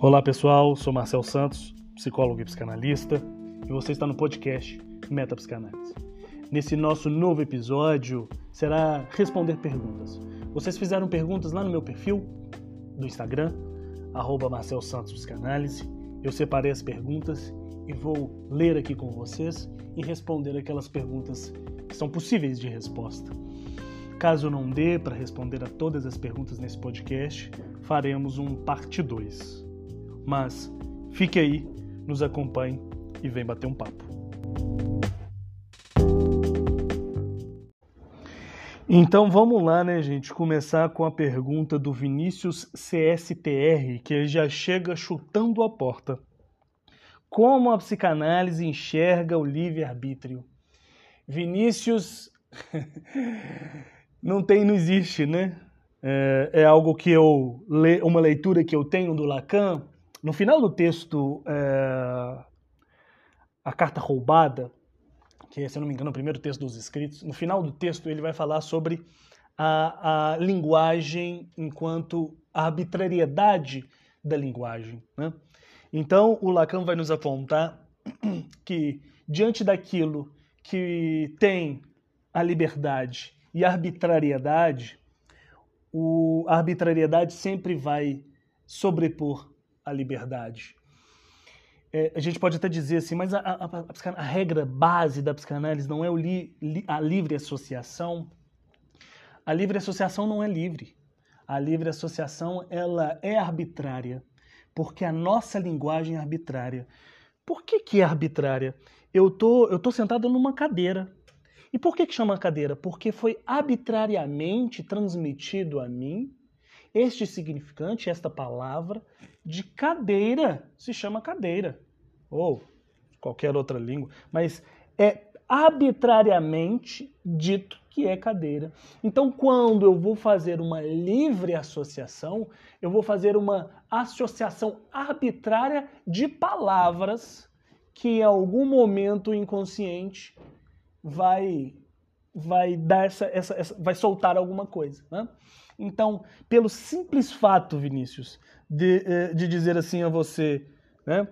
Olá pessoal, sou Marcel Santos, psicólogo e psicanalista, e você está no podcast Meta Psicanálise. Nesse nosso novo episódio será responder perguntas. Vocês fizeram perguntas lá no meu perfil do Instagram, arroba Marcel Santos Psicanálise. Eu separei as perguntas e vou ler aqui com vocês e responder aquelas perguntas que são possíveis de resposta. Caso não dê para responder a todas as perguntas nesse podcast, faremos um parte 2. Mas fique aí, nos acompanhe e vem bater um papo. Então vamos lá, né, gente? Começar com a pergunta do Vinícius CSTR, que já chega chutando a porta. Como a psicanálise enxerga o livre-arbítrio? Vinícius não tem, não existe, né? É, é, algo que eu le, uma leitura que eu tenho do Lacan no final do texto, é, A Carta Roubada, que é, se eu não me engano, o primeiro texto dos escritos, no final do texto ele vai falar sobre a, a linguagem enquanto arbitrariedade da linguagem. Né? Então, o Lacan vai nos apontar que, diante daquilo que tem a liberdade e a arbitrariedade, o, a arbitrariedade sempre vai sobrepor a liberdade. É, a gente pode até dizer assim, mas a, a, a, a regra base da psicanálise não é li, li, a livre associação. A livre associação não é livre. A livre associação ela é arbitrária, porque a nossa linguagem é arbitrária. Por que, que é arbitrária? Eu tô, eu tô sentado numa cadeira. E por que, que chama cadeira? Porque foi arbitrariamente transmitido a mim este significante, esta palavra, de cadeira, se chama cadeira, ou qualquer outra língua, mas é arbitrariamente dito que é cadeira. Então, quando eu vou fazer uma livre associação, eu vou fazer uma associação arbitrária de palavras que em algum momento inconsciente vai vai dar essa, essa, essa vai soltar alguma coisa, né? Então, pelo simples fato, Vinícius, de, eh, de dizer assim a você, né,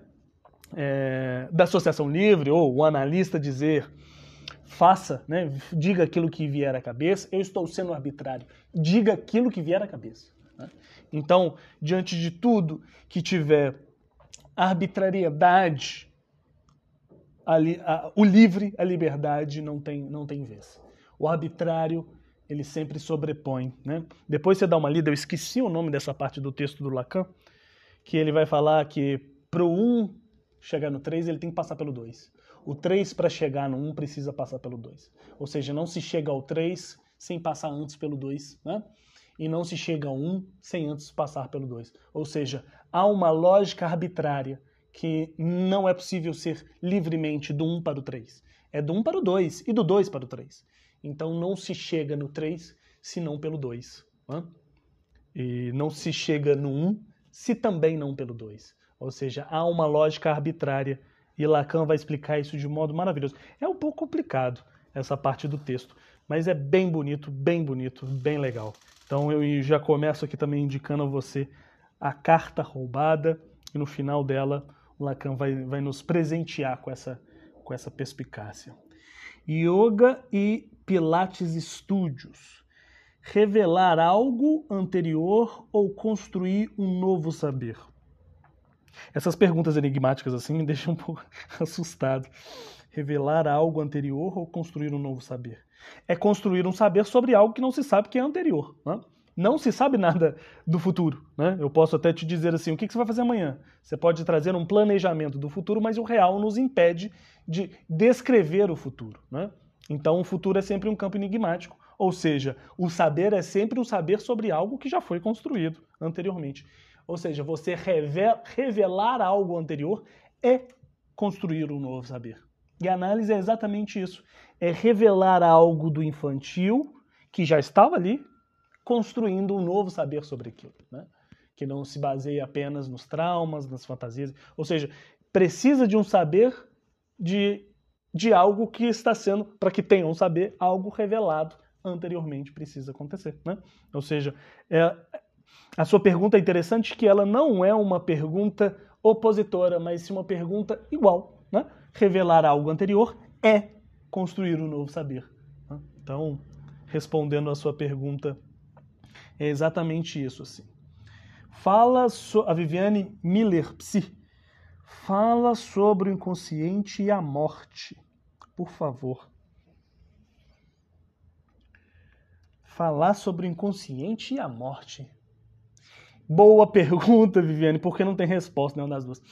é, da associação livre, ou o analista dizer, faça, né, diga aquilo que vier à cabeça, eu estou sendo arbitrário, diga aquilo que vier à cabeça. Né? Então, diante de tudo que tiver arbitrariedade, a, a, o livre, a liberdade não tem, não tem vez. O arbitrário ele sempre sobrepõe. Né? Depois você dá uma lida, eu esqueci o nome dessa parte do texto do Lacan, que ele vai falar que para o 1 chegar no 3, ele tem que passar pelo 2. O 3, para chegar no 1, precisa passar pelo 2. Ou seja, não se chega ao 3 sem passar antes pelo 2. Né? E não se chega ao 1 sem antes passar pelo 2. Ou seja, há uma lógica arbitrária que não é possível ser livremente do 1 para o 3. É do 1 para o 2 e do 2 para o 3. Então não se chega no 3 senão pelo 2. Né? E não se chega no 1 se também não pelo 2. Ou seja, há uma lógica arbitrária e Lacan vai explicar isso de modo maravilhoso. É um pouco complicado essa parte do texto, mas é bem bonito, bem bonito, bem legal. Então eu já começo aqui também indicando a você a carta roubada e no final dela Lacan vai, vai nos presentear com essa, com essa perspicácia. Yoga e Pilates Studios. Revelar algo anterior ou construir um novo saber? Essas perguntas enigmáticas assim me deixam um pouco assustado. Revelar algo anterior ou construir um novo saber? É construir um saber sobre algo que não se sabe que é anterior. Né? Não se sabe nada do futuro. Né? Eu posso até te dizer assim: o que você vai fazer amanhã? Você pode trazer um planejamento do futuro, mas o real nos impede de descrever o futuro. Né? Então, o futuro é sempre um campo enigmático, ou seja, o saber é sempre um saber sobre algo que já foi construído anteriormente. Ou seja, você revelar algo anterior é construir um novo saber. E a análise é exatamente isso: é revelar algo do infantil que já estava ali, construindo um novo saber sobre aquilo, né? que não se baseia apenas nos traumas, nas fantasias. Ou seja, precisa de um saber de de algo que está sendo, para que tenham saber, algo revelado anteriormente precisa acontecer. Né? Ou seja, é, a sua pergunta é interessante que ela não é uma pergunta opositora, mas sim uma pergunta igual. Né? Revelar algo anterior é construir um novo saber. Né? Então, respondendo a sua pergunta, é exatamente isso. Assim. Fala so... a Viviane Miller, psi, fala sobre o inconsciente e a morte, por favor. Falar sobre o inconsciente e a morte. Boa pergunta, Viviane, porque não tem resposta nenhuma das duas.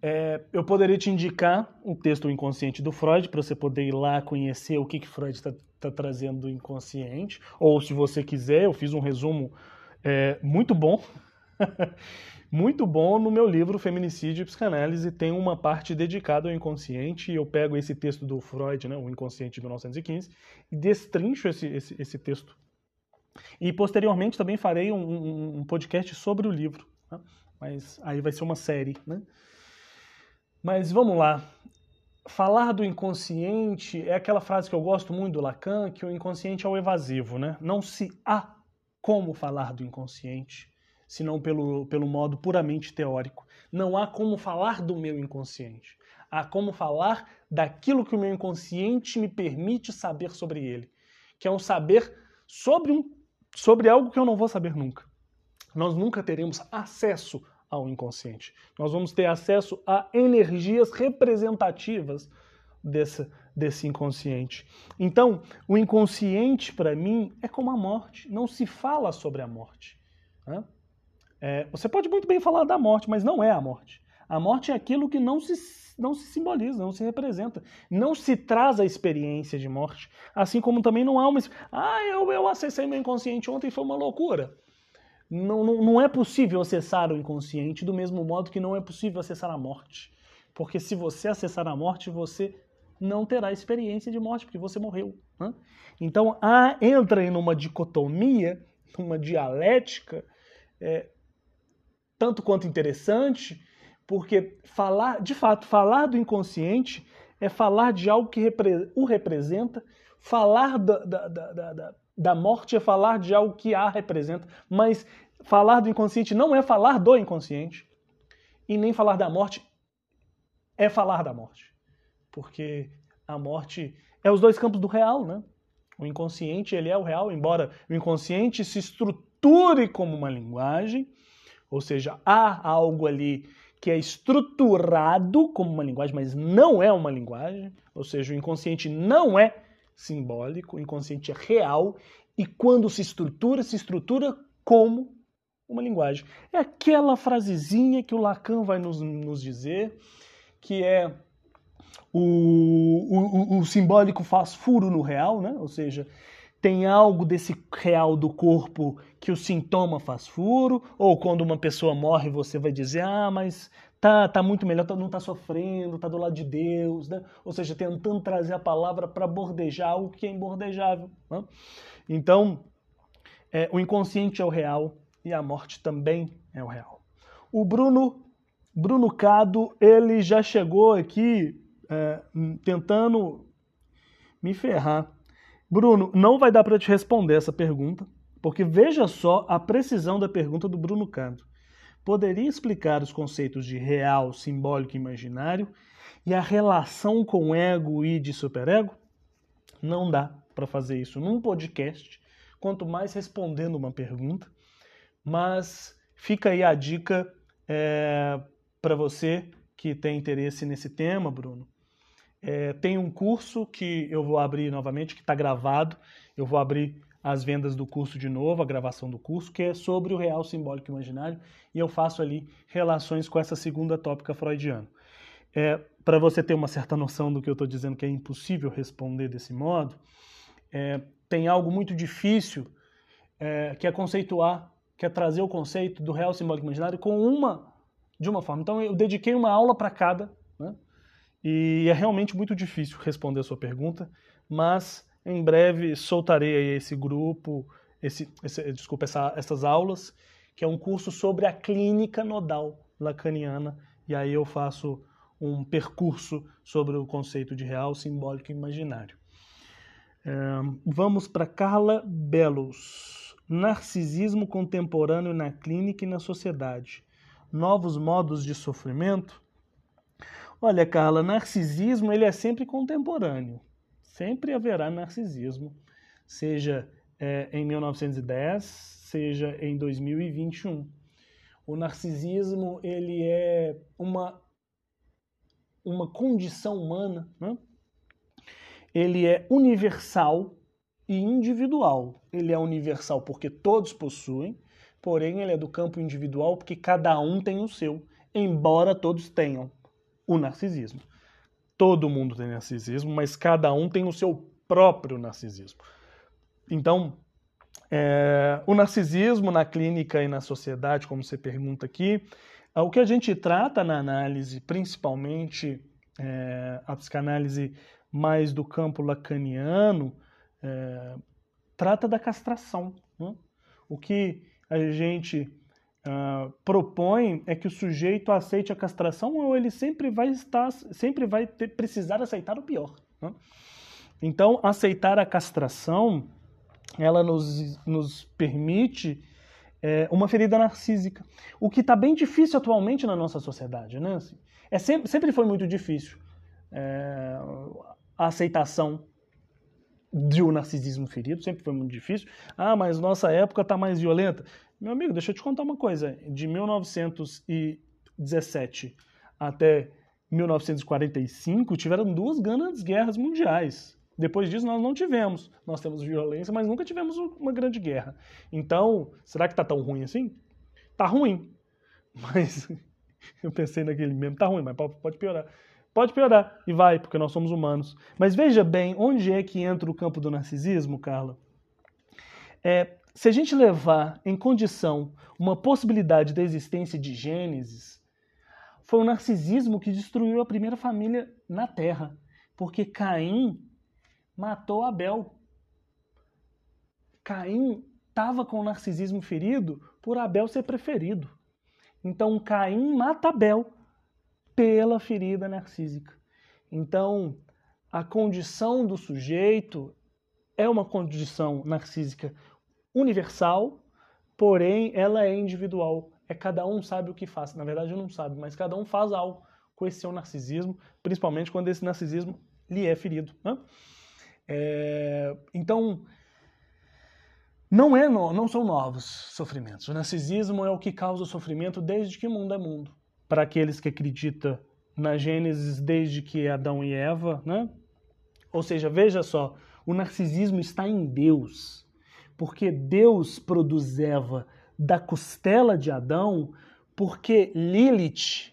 É, eu poderia te indicar um texto inconsciente do Freud para você poder ir lá conhecer o que, que Freud está tá trazendo do inconsciente. Ou, se você quiser, eu fiz um resumo é, muito bom, muito bom no meu livro Feminicídio e Psicanálise. Tem uma parte dedicada ao inconsciente eu pego esse texto do Freud, né, o Inconsciente de 1915, e destrincho esse, esse, esse texto e posteriormente também farei um, um, um podcast sobre o livro. Né? Mas aí vai ser uma série. Né? Mas vamos lá. Falar do inconsciente é aquela frase que eu gosto muito do Lacan, que o inconsciente é o evasivo. Né? Não se há como falar do inconsciente, senão pelo, pelo modo puramente teórico. Não há como falar do meu inconsciente. Há como falar daquilo que o meu inconsciente me permite saber sobre ele, que é um saber sobre um sobre algo que eu não vou saber nunca. Nós nunca teremos acesso ao inconsciente. Nós vamos ter acesso a energias representativas desse, desse inconsciente. Então, o inconsciente, para mim, é como a morte. Não se fala sobre a morte. Né? É, você pode muito bem falar da morte, mas não é a morte. A morte é aquilo que não se não se simboliza, não se representa. Não se traz a experiência de morte. Assim como também não há uma. Ah, eu, eu acessei meu inconsciente ontem foi uma loucura. Não, não, não é possível acessar o inconsciente do mesmo modo que não é possível acessar a morte. Porque se você acessar a morte, você não terá experiência de morte, porque você morreu. Né? Então, há, entra em uma dicotomia, uma dialética, é, tanto quanto interessante, porque falar, de fato, falar do inconsciente é falar de algo que repre o representa, falar da, da, da, da, morte é falar de algo que a representa, mas falar do inconsciente não é falar do inconsciente, e nem falar da morte é falar da morte. Porque a morte é os dois campos do real, né? O inconsciente, ele é o real, embora o inconsciente se estruture como uma linguagem, ou seja, há algo ali que é estruturado como uma linguagem, mas não é uma linguagem, ou seja, o inconsciente não é simbólico, o inconsciente é real, e quando se estrutura, se estrutura como uma linguagem. É aquela frasezinha que o Lacan vai nos, nos dizer, que é o, o, o simbólico faz furo no real, né? ou seja, tem algo desse real do corpo que o sintoma faz furo, ou quando uma pessoa morre você vai dizer, ah, mas tá, tá muito melhor, tá, não tá sofrendo, tá do lado de Deus, né? Ou seja, tentando trazer a palavra para bordejar algo que é imbordejável. Né? Então, é, o inconsciente é o real e a morte também é o real. O Bruno, Bruno Cado, ele já chegou aqui é, tentando me ferrar. Bruno, não vai dar para te responder essa pergunta, porque veja só a precisão da pergunta do Bruno Canto. Poderia explicar os conceitos de real, simbólico e imaginário e a relação com ego e de superego? Não dá para fazer isso num podcast, quanto mais respondendo uma pergunta, mas fica aí a dica é, para você que tem interesse nesse tema, Bruno. É, tem um curso que eu vou abrir novamente, que está gravado. Eu vou abrir as vendas do curso de novo, a gravação do curso, que é sobre o real simbólico imaginário, e eu faço ali relações com essa segunda tópica freudiana. É, Para você ter uma certa noção do que eu estou dizendo, que é impossível responder desse modo, é, tem algo muito difícil é, que é conceituar, que é trazer o conceito do real simbólico imaginário com uma de uma forma. Então eu dediquei uma aula para cada? E é realmente muito difícil responder a sua pergunta, mas em breve soltarei esse grupo, esse, esse, desculpa, essa, essas aulas, que é um curso sobre a clínica nodal lacaniana, e aí eu faço um percurso sobre o conceito de real, simbólico e imaginário. vamos para Carla Belos. narcisismo contemporâneo na clínica e na sociedade. Novos modos de sofrimento? Olha, Carla, narcisismo ele é sempre contemporâneo. Sempre haverá narcisismo, seja é, em 1910, seja em 2021. O narcisismo ele é uma uma condição humana, né? ele é universal e individual. Ele é universal porque todos possuem, porém ele é do campo individual porque cada um tem o seu, embora todos tenham o narcisismo. Todo mundo tem narcisismo, mas cada um tem o seu próprio narcisismo. Então, é, o narcisismo na clínica e na sociedade, como você pergunta aqui, é o que a gente trata na análise, principalmente é, a psicanálise mais do campo lacaniano, é, trata da castração. Né? O que a gente uh, propõe é que o sujeito aceite a castração ou ele sempre vai estar, sempre vai ter, precisar aceitar o pior. Né? Então, aceitar a castração, ela nos, nos permite é, uma ferida narcísica, o que está bem difícil atualmente na nossa sociedade, né? Assim, é sempre, sempre foi muito difícil é, a aceitação de um narcisismo ferido, sempre foi muito difícil. Ah, mas nossa época está mais violenta. Meu amigo, deixa eu te contar uma coisa. De 1917 até 1945 tiveram duas grandes guerras mundiais. Depois disso nós não tivemos. Nós temos violência, mas nunca tivemos uma grande guerra. Então, será que tá tão ruim assim? Tá ruim. Mas eu pensei naquele mesmo, tá ruim, mas pode piorar. Pode piorar, e vai, porque nós somos humanos. Mas veja bem, onde é que entra o campo do narcisismo, Carla? É, se a gente levar em condição uma possibilidade da existência de Gênesis, foi o narcisismo que destruiu a primeira família na Terra. Porque Caim matou Abel. Caim estava com o narcisismo ferido por Abel ser preferido. Então Caim mata Abel pela ferida narcísica. Então, a condição do sujeito é uma condição narcísica universal, porém ela é individual. É cada um sabe o que faz. Na verdade, não sabe, mas cada um faz algo com esse seu narcisismo, principalmente quando esse narcisismo lhe é ferido. Né? É, então, não, é no, não são novos sofrimentos. O narcisismo é o que causa sofrimento desde que mundo é mundo para aqueles que acreditam na Gênesis desde que Adão e Eva, né? Ou seja, veja só, o narcisismo está em Deus, porque Deus produz Eva da costela de Adão, porque Lilith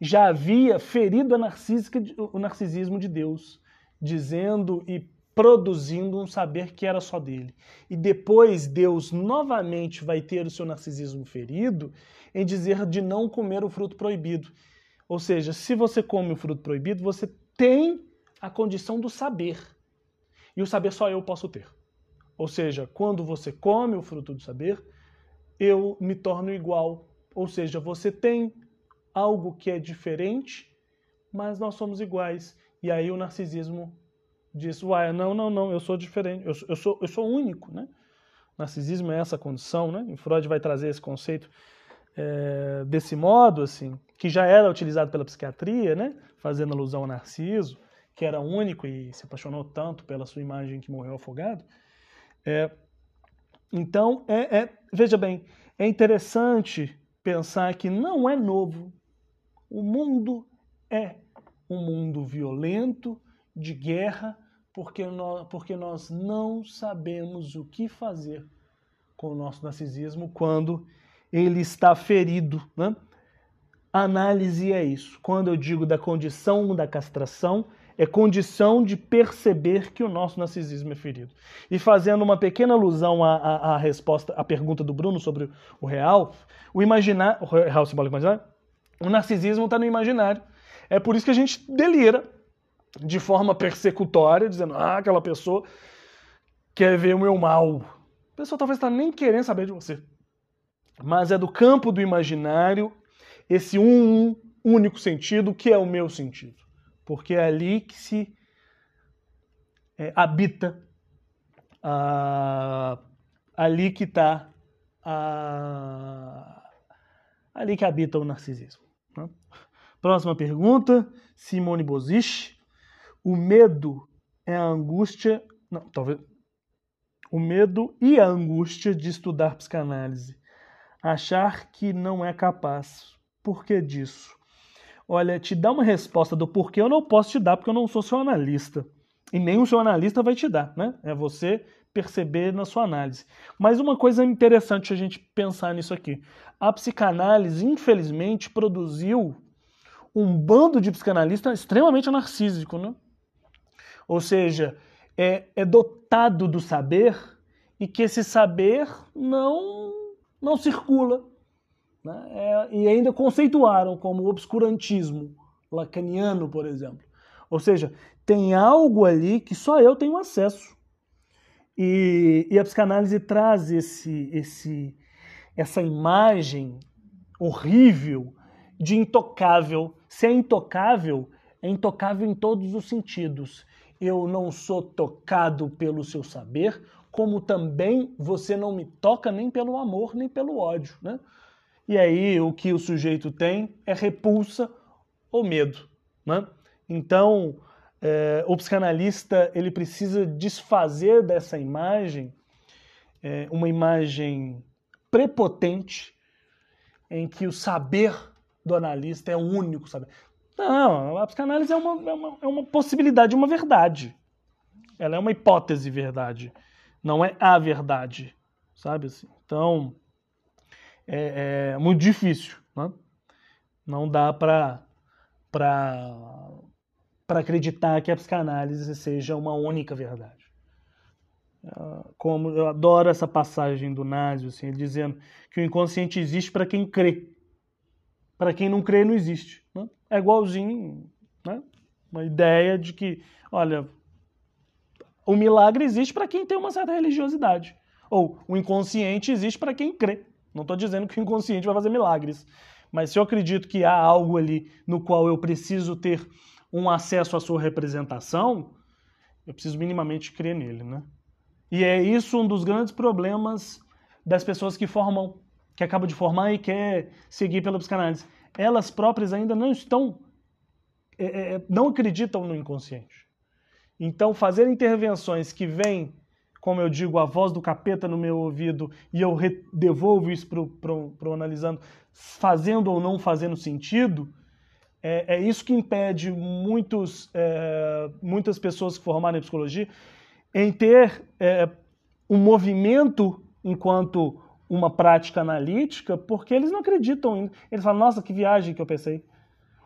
já havia ferido o narcisismo de Deus, dizendo e produzindo um saber que era só dele. E depois Deus novamente vai ter o seu narcisismo ferido em dizer de não comer o fruto proibido. Ou seja, se você come o fruto proibido, você tem a condição do saber. E o saber só eu posso ter. Ou seja, quando você come o fruto do saber, eu me torno igual. Ou seja, você tem algo que é diferente, mas nós somos iguais. E aí o narcisismo diz, uai, não, não, não, eu sou diferente, eu, eu, sou, eu sou único, né? Narcisismo é essa condição, né? E Freud vai trazer esse conceito é, desse modo, assim, que já era utilizado pela psiquiatria, né? Fazendo alusão ao Narciso, que era único e se apaixonou tanto pela sua imagem que morreu afogado. É, então, é, é, veja bem, é interessante pensar que não é novo. O mundo é um mundo violento, de guerra, porque nós, porque nós não sabemos o que fazer com o nosso narcisismo quando ele está ferido. Né? A análise é isso. Quando eu digo da condição da castração, é condição de perceber que o nosso narcisismo é ferido. E fazendo uma pequena alusão à, à, à resposta, à pergunta do Bruno sobre o real, o imaginar, o real simbólico imaginário, o narcisismo está no imaginário. É por isso que a gente delira de forma persecutória, dizendo, ah, aquela pessoa quer ver o meu mal. A pessoa talvez está nem querendo saber de você. Mas é do campo do imaginário esse um único sentido que é o meu sentido. Porque é ali que se é, habita a, ali que está ali que habita o narcisismo. Né? Próxima pergunta, Simone Bozich. O medo é a angústia. Não, talvez. O medo e a angústia de estudar psicanálise. Achar que não é capaz. Por que disso? Olha, te dá uma resposta do porquê eu não posso te dar, porque eu não sou seu analista. E o seu analista vai te dar, né? É você perceber na sua análise. Mas uma coisa interessante a gente pensar nisso aqui. A psicanálise, infelizmente, produziu um bando de psicanalistas extremamente narcísico, né? Ou seja, é, é dotado do saber e que esse saber não, não circula. Né? É, e ainda conceituaram como obscurantismo lacaniano, por exemplo. Ou seja, tem algo ali que só eu tenho acesso. E, e a psicanálise traz esse, esse, essa imagem horrível de intocável. Se é intocável, é intocável em todos os sentidos eu não sou tocado pelo seu saber, como também você não me toca nem pelo amor, nem pelo ódio. Né? E aí o que o sujeito tem é repulsa ou medo. Né? Então, é, o psicanalista ele precisa desfazer dessa imagem, é, uma imagem prepotente, em que o saber do analista é o único saber. Não, a psicanálise é uma, é uma, é uma possibilidade, uma verdade. Ela é uma hipótese verdade. Não é a verdade. Sabe assim? Então, é, é muito difícil. Né? Não dá para acreditar que a psicanálise seja uma única verdade. Ah, como eu adoro essa passagem do Násio, assim, ele dizendo que o inconsciente existe para quem crê. Para quem não crê, não existe. Né? É igualzinho, né? Uma ideia de que, olha, o milagre existe para quem tem uma certa religiosidade. Ou o inconsciente existe para quem crê. Não estou dizendo que o inconsciente vai fazer milagres. Mas se eu acredito que há algo ali no qual eu preciso ter um acesso à sua representação, eu preciso minimamente crer nele, né? E é isso um dos grandes problemas das pessoas que formam que acaba de formar e quer seguir pela psicanálise, elas próprias ainda não estão, é, é, é, não acreditam no inconsciente. Então, fazer intervenções que vêm, como eu digo, a voz do capeta no meu ouvido e eu devolvo isso para o analisando, fazendo ou não fazendo sentido, é, é isso que impede muitos, é, muitas pessoas que formaram em psicologia em ter é, um movimento enquanto uma prática analítica porque eles não acreditam. Eles falam, nossa, que viagem que eu pensei.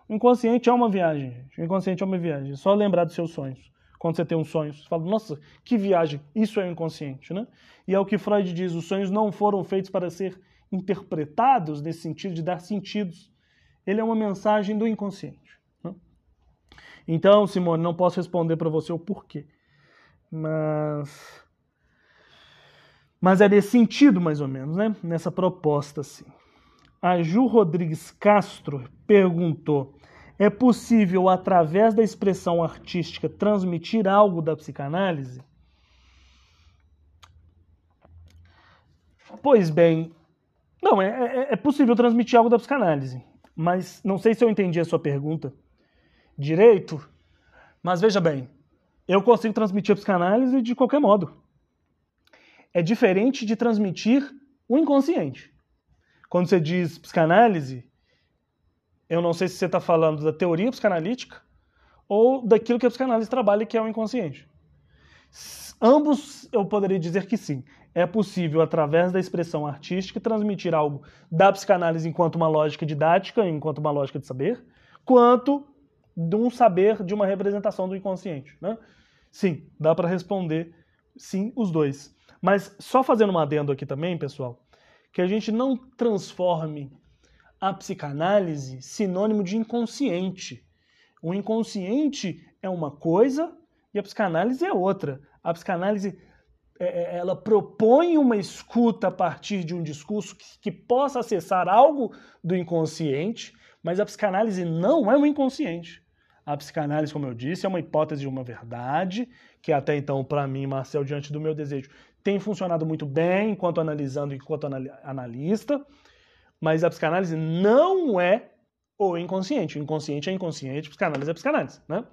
O inconsciente é uma viagem, gente. O inconsciente é uma viagem. É só lembrar dos seus sonhos. Quando você tem um sonho, você fala, nossa, que viagem. Isso é inconsciente, né? E é o que Freud diz, os sonhos não foram feitos para ser interpretados nesse sentido de dar sentidos. Ele é uma mensagem do inconsciente. Né? Então, Simone, não posso responder para você o porquê. Mas mas é nesse sentido, mais ou menos, né? Nessa proposta, assim. A Ju Rodrigues Castro perguntou: é possível, através da expressão artística, transmitir algo da psicanálise? Pois bem, não, é, é, é possível transmitir algo da psicanálise, mas não sei se eu entendi a sua pergunta direito, mas veja bem, eu consigo transmitir a psicanálise de qualquer modo é diferente de transmitir o inconsciente. Quando você diz psicanálise, eu não sei se você está falando da teoria psicanalítica ou daquilo que a psicanálise trabalha, que é o inconsciente. Ambos eu poderia dizer que sim. É possível, através da expressão artística, transmitir algo da psicanálise enquanto uma lógica didática, enquanto uma lógica de saber, quanto de um saber de uma representação do inconsciente. Né? Sim, dá para responder sim os dois. Mas só fazendo um adendo aqui também, pessoal, que a gente não transforme a psicanálise sinônimo de inconsciente. O inconsciente é uma coisa e a psicanálise é outra. A psicanálise é, é, ela propõe uma escuta a partir de um discurso que, que, possa acessar algo do inconsciente, mas a psicanálise não é um inconsciente. A psicanálise, como eu disse, é uma hipótese de uma verdade, que até então, para mim, Marcel, diante do meu desejo, tem funcionado muito bem enquanto analisando, enquanto analista, mas a psicanálise não é o inconsciente. O inconsciente é inconsciente, a psicanálise é psicanálise, né?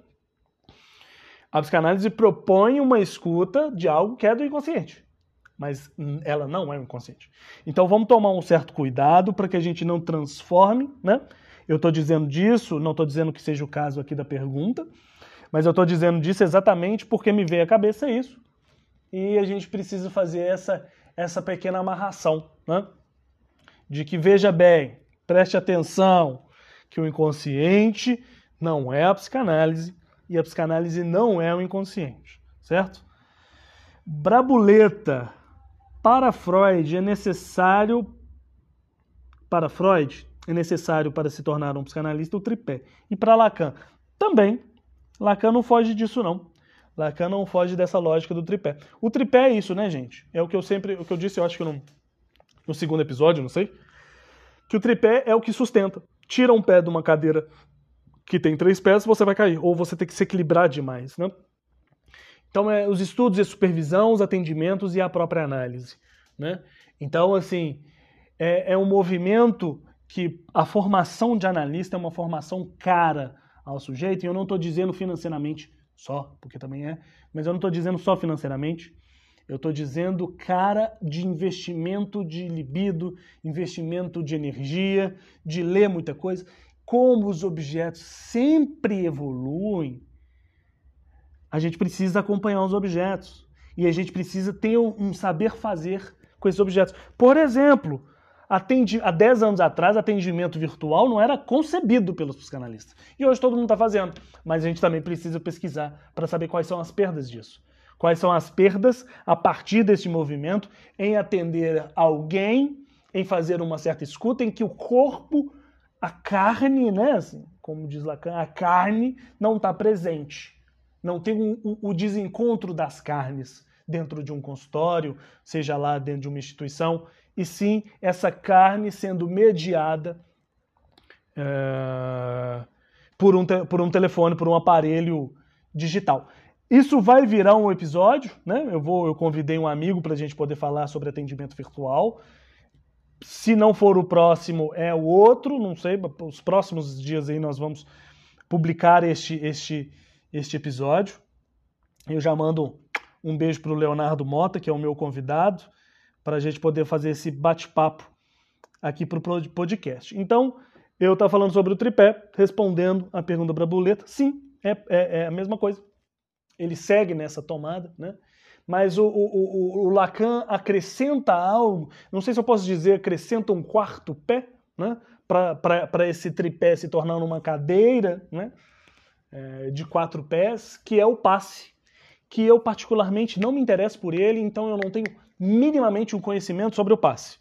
A psicanálise propõe uma escuta de algo que é do inconsciente, mas ela não é o inconsciente. Então vamos tomar um certo cuidado para que a gente não transforme, né? Eu estou dizendo disso, não estou dizendo que seja o caso aqui da pergunta, mas eu estou dizendo disso exatamente porque me veio à cabeça isso. E a gente precisa fazer essa, essa pequena amarração, né? De que veja bem, preste atenção, que o inconsciente não é a psicanálise e a psicanálise não é o inconsciente, certo? Brabuleta. Para Freud é necessário para Freud é necessário para se tornar um psicanalista o tripé. E para Lacan também Lacan não foge disso, não. Lacan não foge dessa lógica do tripé. O tripé é isso, né, gente? É o que eu sempre, o que eu disse, eu acho que no, no segundo episódio, não sei, que o tripé é o que sustenta. Tira um pé de uma cadeira que tem três pés, você vai cair, ou você tem que se equilibrar demais, né? Então, é os estudos e a supervisão, os atendimentos e a própria análise, né? Então, assim, é, é um movimento que a formação de analista é uma formação cara, ao sujeito, e eu não estou dizendo financeiramente só, porque também é, mas eu não estou dizendo só financeiramente, eu estou dizendo cara de investimento de libido, investimento de energia, de ler muita coisa. Como os objetos sempre evoluem, a gente precisa acompanhar os objetos. E a gente precisa ter um saber fazer com esses objetos. Por exemplo, Atendi, há 10 anos atrás, atendimento virtual não era concebido pelos psicanalistas. E hoje todo mundo está fazendo. Mas a gente também precisa pesquisar para saber quais são as perdas disso. Quais são as perdas a partir desse movimento em atender alguém, em fazer uma certa escuta, em que o corpo, a carne, né, assim, como diz Lacan, a carne não está presente. Não tem o um, um, desencontro das carnes dentro de um consultório, seja lá dentro de uma instituição e sim essa carne sendo mediada é, por, um por um telefone, por um aparelho digital. Isso vai virar um episódio, né? Eu vou, eu convidei um amigo para a gente poder falar sobre atendimento virtual. Se não for o próximo, é o outro, não sei. Os próximos dias aí nós vamos publicar este, este, este episódio. Eu já mando um beijo para o Leonardo Mota, que é o meu convidado para a gente poder fazer esse bate-papo aqui para o podcast. Então, eu estava falando sobre o tripé, respondendo a pergunta da Buleta. Sim, é, é, é, a mesma coisa. Ele segue nessa tomada, né? Mas o, o, o, o, Lacan acrescenta algo, não sei se eu posso dizer, acrescenta um quarto pé, né? Para esse tripé se tornar uma cadeira, né? É, de quatro pés, que é o passe. Que eu, particularmente, não me interesso por ele, então eu não tenho minimamente um conhecimento sobre o passe.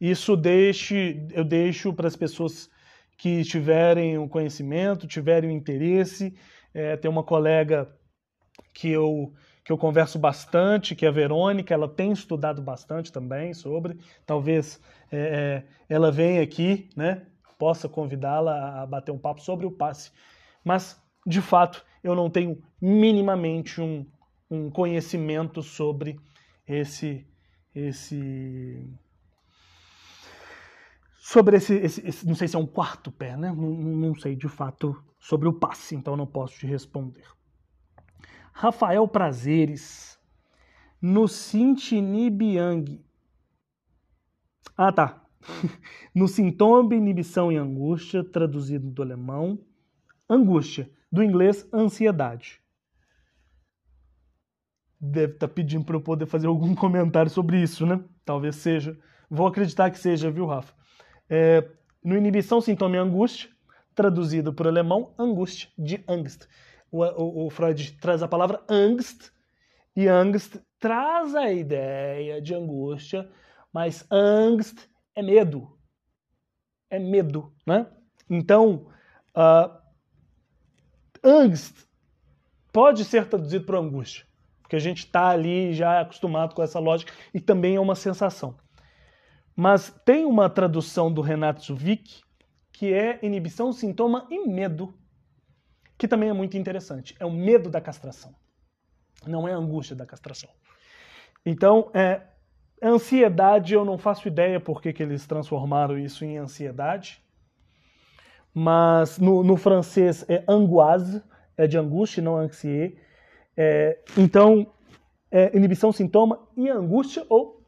Isso deixe, eu deixo para as pessoas que tiverem um conhecimento, tiverem um interesse. É, tem uma colega que eu, que eu converso bastante, que a Verônica, ela tem estudado bastante também sobre. Talvez é, é ela venha aqui, né? Possa convidá-la a bater um papo sobre o passe. Mas, de fato, eu não tenho minimamente um, um conhecimento sobre esse, esse sobre esse, esse, esse, não sei se é um quarto pé, né? Não, não, sei de fato sobre o passe, então não posso te responder. Rafael Prazeres, no Sintinibiang. Ah, tá. no sintoma, inibição e angústia, traduzido do alemão, angústia, do inglês, ansiedade deve estar tá pedindo para eu poder fazer algum comentário sobre isso, né? Talvez seja. Vou acreditar que seja, viu, Rafa? É, no Inibição, Sintoma e Angústia, traduzido por alemão, angústia, de Angst. O, o, o, Freud traz a palavra Angst, e Angst traz a ideia de angústia, mas Angst é medo. É medo, né? Então, uh, Angst pode ser traduzido por angústia porque a gente está ali já acostumado com essa lógica e também é uma sensação. Mas tem uma tradução do Renato Zuvik que é inibição, sintoma e medo, que também é muito interessante. É o medo da castração, não é a angústia da castração. Então, é, ansiedade, eu não faço ideia por que, que eles transformaram isso em ansiedade. Mas no, no francês é angoisse, é de angústia, não anxié. É, então, é, inibição sintoma e angústia, ou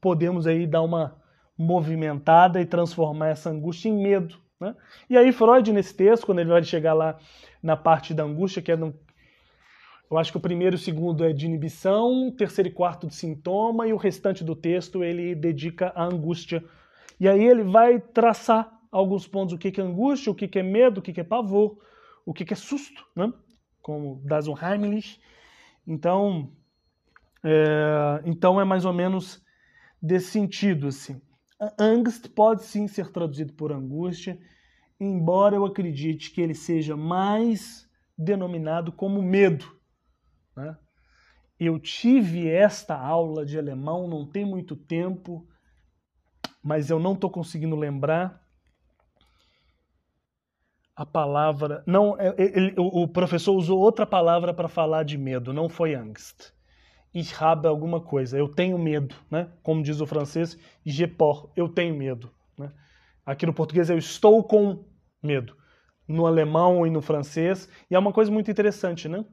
podemos aí dar uma movimentada e transformar essa angústia em medo. Né? E aí Freud, nesse texto, quando ele vai chegar lá na parte da angústia, que é no, eu acho que o primeiro e o segundo é de inibição, terceiro e quarto de sintoma, e o restante do texto ele dedica à angústia. E aí ele vai traçar alguns pontos, o que é angústia, o que é medo, o que é pavor, o que é susto, né? como das Unheimlich. Então, é, então é mais ou menos desse sentido. Assim. Angst pode sim ser traduzido por angústia, embora eu acredite que ele seja mais denominado como medo. Né? Eu tive esta aula de alemão não tem muito tempo, mas eu não estou conseguindo lembrar a palavra. Não, é, ele, o professor usou outra palavra para falar de medo, não foi angst. Ich habe alguma coisa, eu tenho medo, né? Como diz o francês, j'ai peur, eu tenho medo. Né? Aqui no português eu estou com medo. No alemão e no francês, e é uma coisa muito interessante, né?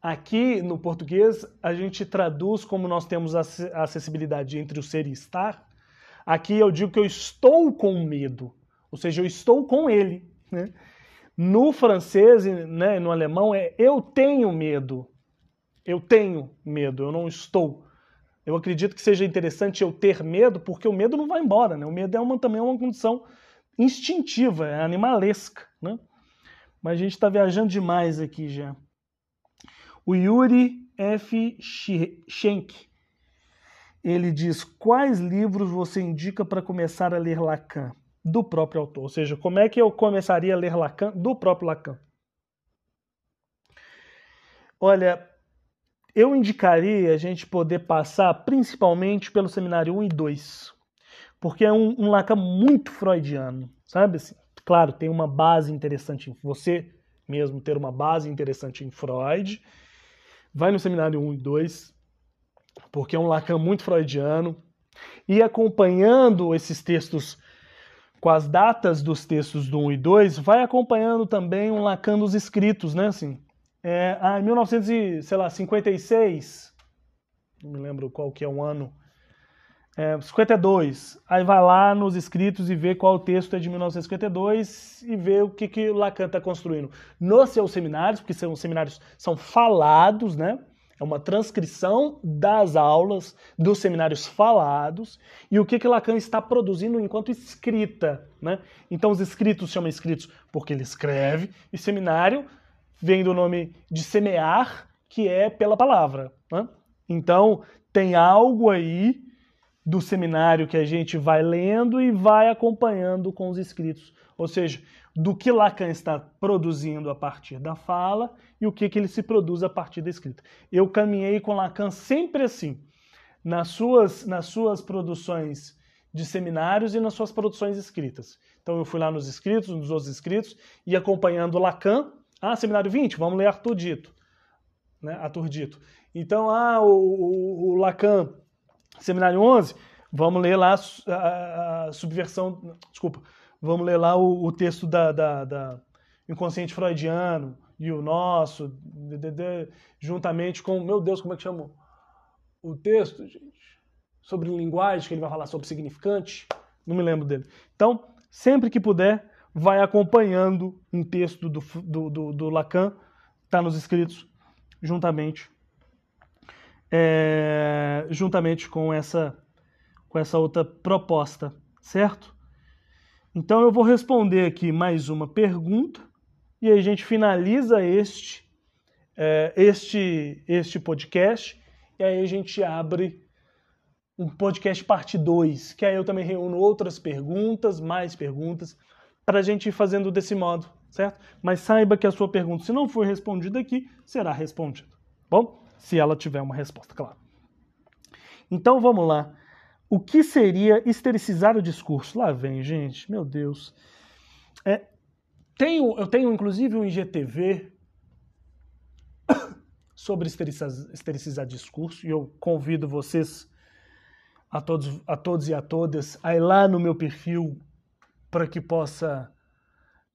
Aqui no português a gente traduz como nós temos a acessibilidade entre o ser e estar. Aqui eu digo que eu estou com medo, ou seja, eu estou com ele. Né? No francês, né, no alemão, é eu tenho medo. Eu tenho medo, eu não estou. Eu acredito que seja interessante eu ter medo, porque o medo não vai embora. Né? O medo é uma, também é uma condição instintiva, é animalesca. Né? Mas a gente está viajando demais aqui já. O Yuri F. Schenck, ele diz, quais livros você indica para começar a ler Lacan? do próprio autor. Ou seja, como é que eu começaria a ler Lacan do próprio Lacan? Olha, eu indicaria a gente poder passar principalmente pelo seminário 1 e 2, porque é um, um Lacan muito freudiano, sabe? Assim, claro, tem uma base interessante em você mesmo ter uma base interessante em Freud. Vai no seminário 1 e 2, porque é um Lacan muito freudiano, e acompanhando esses textos com as datas dos textos do 1 e 2, vai acompanhando também um Lacan dos escritos, né? Assim, é, ah, em 1956, não me lembro qual que é o ano, é, 52, aí vai lá nos escritos e vê qual texto é de 1952 e vê o que, que o Lacan está construindo nos seus seminários, porque são seminários são falados, né? É uma transcrição das aulas dos seminários falados e o que, que Lacan está produzindo enquanto escrita. Né? Então, os escritos chamam escritos porque ele escreve, e seminário vem do nome de semear, que é pela palavra. Né? Então, tem algo aí do seminário que a gente vai lendo e vai acompanhando com os escritos. Ou seja, do que Lacan está produzindo a partir da fala e o que, que ele se produz a partir da escrita. Eu caminhei com Lacan sempre assim, nas suas, nas suas produções de seminários e nas suas produções escritas. Então eu fui lá nos escritos, nos outros escritos, e acompanhando Lacan. Ah, seminário 20, vamos ler Arthur Dito. Né? Arthur Dito. Então, ah, o, o, o Lacan, seminário 11, vamos ler lá a, a, a subversão, desculpa, Vamos ler lá o, o texto da, da, da, inconsciente freudiano e o nosso, de, de, de, juntamente com, meu Deus, como é que chama o texto, gente? Sobre linguagem, que ele vai falar sobre significante. Não me lembro dele. Então, sempre que puder, vai acompanhando um texto do, do, do, do Lacan, está nos escritos, juntamente, é, juntamente com essa, com essa outra proposta, certo? Então eu vou responder aqui mais uma pergunta e aí a gente finaliza este, é, este, este podcast e aí a gente abre um podcast parte 2, que aí eu também reúno outras perguntas, mais perguntas, para a gente ir fazendo desse modo, certo? Mas saiba que a sua pergunta, se não for respondida aqui, será respondida. Bom, se ela tiver uma resposta, claro. Então vamos lá o que seria estericizar o discurso? Lá vem, gente, meu Deus. É, tenho, eu tenho inclusive um IGTV sobre estericizar, discurso e eu convido vocês a todos, a todos e a todas a ir lá no meu perfil para que possa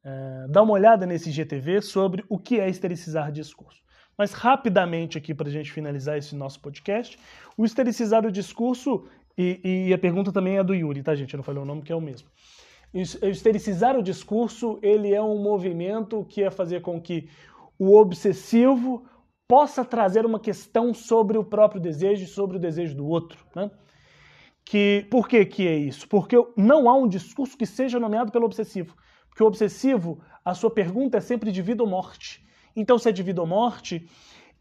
é, dar uma olhada nesse GTV sobre o que é estericizar discurso. Mas rapidamente aqui para a gente finalizar esse nosso podcast, o estericizar o discurso e, e, a pergunta também é do Yuri, tá gente? Eu não falei o nome que é o mesmo. Estericizar o discurso, ele é um movimento que é fazer com que o obsessivo possa trazer uma questão sobre o próprio desejo e sobre o desejo do outro. Né? Que, por que, que é isso? Porque não há um discurso que seja nomeado pelo obsessivo. Porque o obsessivo, a sua pergunta é sempre de vida ou morte. Então, se é de vida ou morte,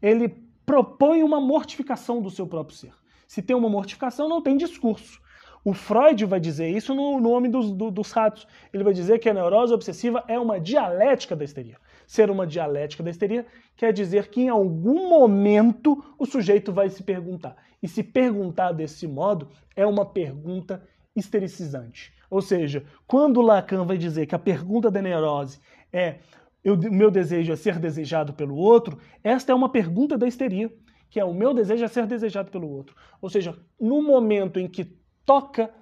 ele propõe uma mortificação do seu próprio ser. Se tem uma mortificação, não tem discurso. O Freud vai dizer isso no nome dos, do, dos ratos. Ele vai dizer que a neurose obsessiva é uma dialética da histeria. Ser uma dialética da histeria quer dizer que em algum momento o sujeito vai se perguntar. E se perguntar desse modo é uma pergunta estericizante. Ou seja, quando Lacan vai dizer que a pergunta da neurose é o meu desejo é ser desejado pelo outro, esta é uma pergunta da histeria, que é o meu desejo é ser desejado pelo outro. Ou seja, no momento em que toca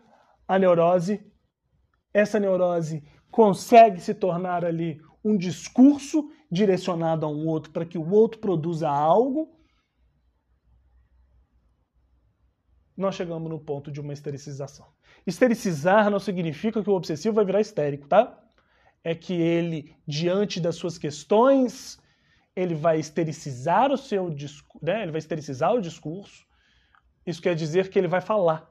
a neurose, essa neurose consegue se tornar ali um discurso direcionado a um outro para que o outro produza algo, nós chegamos no ponto de uma estericização. Estericizar não significa que o obsessivo vai virar histérico, tá? É que ele, diante das suas questões, ele vai estericizar o seu discurso, né? ele vai estericizar o discurso. Isso quer dizer que ele vai falar,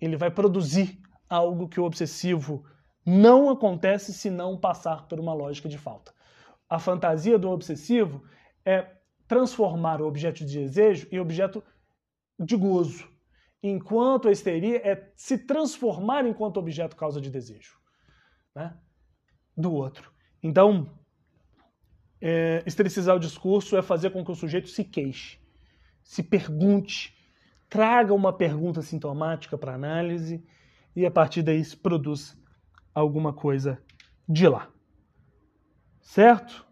ele vai produzir algo que o obsessivo não acontece se não passar por uma lógica de falta. A fantasia do obsessivo é transformar o objeto de desejo em objeto de gozo, enquanto a histeria é se transformar enquanto objeto causa de desejo né? do outro. Então, é, estericizar o discurso é fazer com que o sujeito se queixe, se pergunte, traga uma pergunta sintomática para análise e a partir daí se produz alguma coisa de lá. Certo?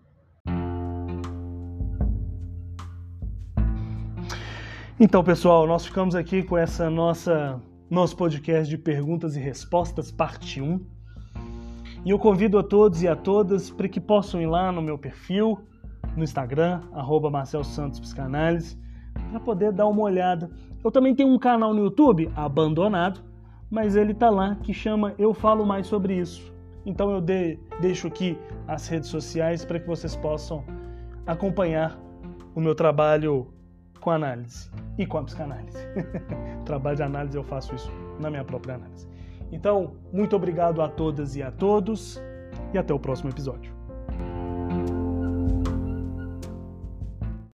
Então, pessoal, nós ficamos aqui com essa nossa nosso podcast de perguntas e respostas, parte 1. E eu convido a todos e a todas para que possam ir lá no meu perfil, no Instagram, arroba Marcel Santos Psicanálise, para poder dar uma olhada. Eu também tenho um canal no YouTube, abandonado, mas ele tá lá que chama Eu Falo Mais Sobre Isso. Então eu de, deixo aqui as redes sociais para que vocês possam acompanhar o meu trabalho com análise e com a psicanálise. trabalho de análise eu faço isso na minha própria análise. Então, muito obrigado a todas e a todos e até o próximo episódio.